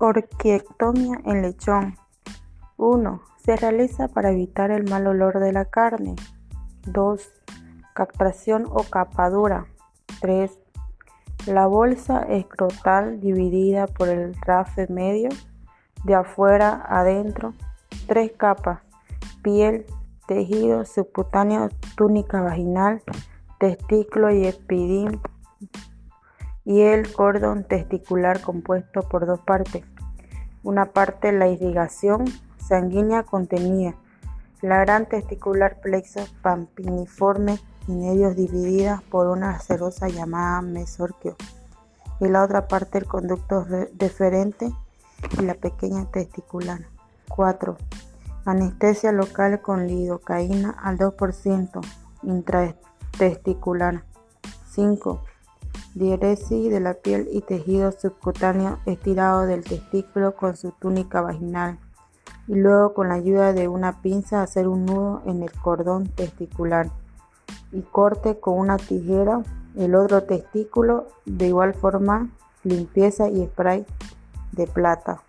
Orquiectomía en lechón. 1. Se realiza para evitar el mal olor de la carne. 2. Castración o capadura. 3. La bolsa escrotal dividida por el rafe medio, de afuera adentro. Tres capas. Piel, tejido subcutáneo, túnica vaginal, testículo y espidín y el cordón testicular compuesto por dos partes. Una parte la irrigación sanguínea contenida, la gran testicular plexo pampiniforme y medios dividida por una cerosa llamada mesorquio y la otra parte el conducto deferente y la pequeña testicular. 4. Anestesia local con lidocaína al 2% intratesticular. 5 diéresis de la piel y tejido subcutáneo estirado del testículo con su túnica vaginal y luego con la ayuda de una pinza hacer un nudo en el cordón testicular y corte con una tijera el otro testículo de igual forma limpieza y spray de plata.